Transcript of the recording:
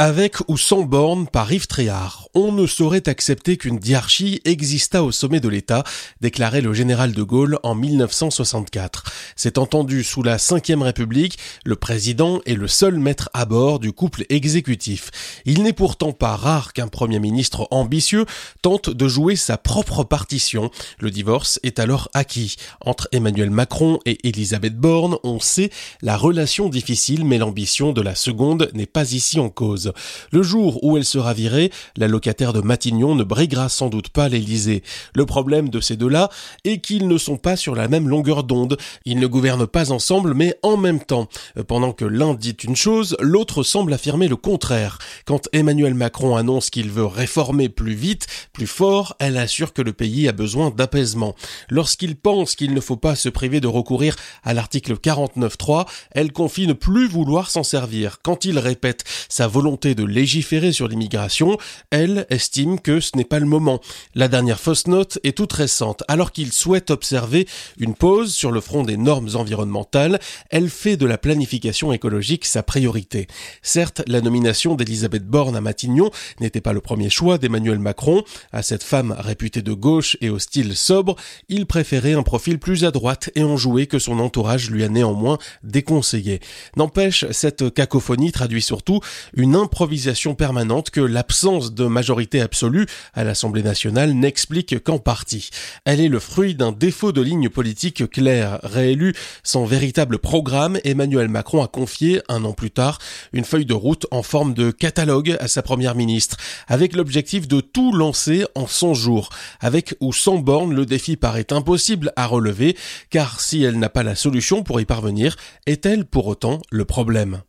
Avec ou sans borne par Yves Tréhard, on ne saurait accepter qu'une diarchie existât au sommet de l'État, déclarait le général de Gaulle en 1964. C'est entendu sous la Ve République, le président est le seul maître à bord du couple exécutif. Il n'est pourtant pas rare qu'un premier ministre ambitieux tente de jouer sa propre partition. Le divorce est alors acquis. Entre Emmanuel Macron et Elisabeth Borne, on sait la relation difficile, mais l'ambition de la seconde n'est pas ici en cause. Le jour où elle sera virée, la locataire de Matignon ne briguera sans doute pas l'Élysée. Le problème de ces deux-là est qu'ils ne sont pas sur la même longueur d'onde. Ils ne gouvernent pas ensemble, mais en même temps. Pendant que l'un dit une chose, l'autre semble affirmer le contraire. Quand Emmanuel Macron annonce qu'il veut réformer plus vite, plus fort, elle assure que le pays a besoin d'apaisement. Lorsqu'il pense qu'il ne faut pas se priver de recourir à l'article 49.3, elle confie ne plus vouloir s'en servir. Quand il répète sa volonté de légiférer sur l'immigration, elle estime que ce n'est pas le moment. La dernière fausse note est toute récente. Alors qu'il souhaite observer une pause sur le front des normes environnementales, elle fait de la planification écologique sa priorité. Certes, la nomination d'Elisabeth Borne à Matignon n'était pas le premier choix d'Emmanuel Macron. À cette femme réputée de gauche et au style sobre, il préférait un profil plus à droite et enjoué que son entourage lui a néanmoins déconseillé. N'empêche, cette cacophonie traduit surtout une improvisation permanente que l'absence de majorité absolue à l'Assemblée nationale n'explique qu'en partie. Elle est le fruit d'un défaut de ligne politique claire. Réélu sans véritable programme, Emmanuel Macron a confié, un an plus tard, une feuille de route en forme de catalogue à sa première ministre, avec l'objectif de tout lancer en 100 jours. Avec ou sans borne, le défi paraît impossible à relever, car si elle n'a pas la solution pour y parvenir, est-elle pour autant le problème?